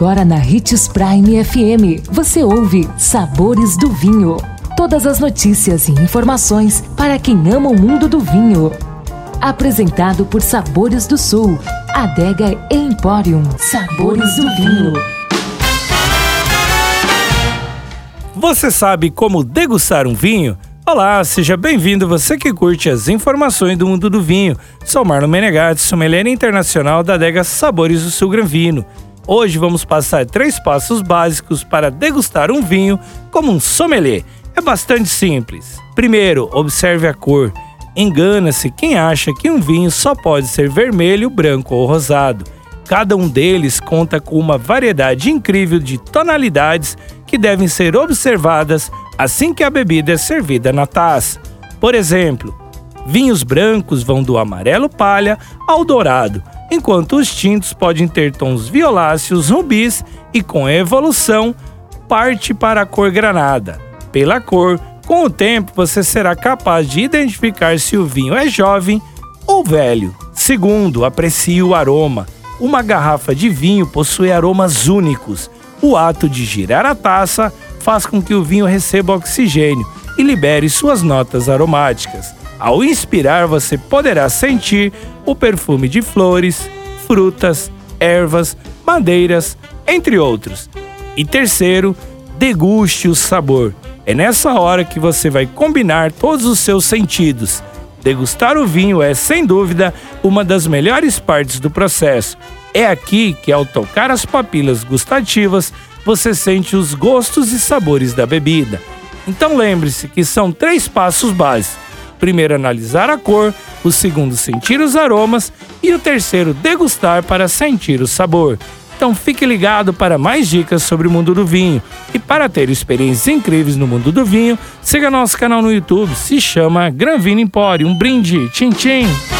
Agora na Ritz Prime FM, você ouve Sabores do Vinho. Todas as notícias e informações para quem ama o mundo do vinho. Apresentado por Sabores do Sul, Adega Emporium. Sabores do Vinho. Você sabe como degustar um vinho? Olá, seja bem-vindo você que curte as informações do mundo do vinho. Sou Marlon Menegatti, sommelier internacional da adega Sabores do Sul Gran Vino. Hoje vamos passar três passos básicos para degustar um vinho como um sommelier. É bastante simples. Primeiro, observe a cor. Engana-se quem acha que um vinho só pode ser vermelho, branco ou rosado. Cada um deles conta com uma variedade incrível de tonalidades que devem ser observadas assim que a bebida é servida na taça. Por exemplo, vinhos brancos vão do amarelo palha ao dourado, enquanto os tintos podem ter tons violáceos, rubis e, com evolução, parte para a cor granada. Pela cor, com o tempo você será capaz de identificar se o vinho é jovem ou velho. Segundo, aprecie o aroma. Uma garrafa de vinho possui aromas únicos. O ato de girar a taça faz com que o vinho receba oxigênio e libere suas notas aromáticas. Ao inspirar, você poderá sentir o perfume de flores, frutas, ervas, madeiras, entre outros. E terceiro, deguste o sabor. É nessa hora que você vai combinar todos os seus sentidos. Degustar o vinho é, sem dúvida, uma das melhores partes do processo. É aqui que, ao tocar as papilas gustativas, você sente os gostos e sabores da bebida. Então lembre-se que são três passos básicos. Primeiro, analisar a cor, o segundo, sentir os aromas e o terceiro, degustar para sentir o sabor. Então fique ligado para mais dicas sobre o mundo do vinho. E para ter experiências incríveis no mundo do vinho, siga nosso canal no YouTube, se chama Gran Vino Empório. Um brinde, tchim tchim!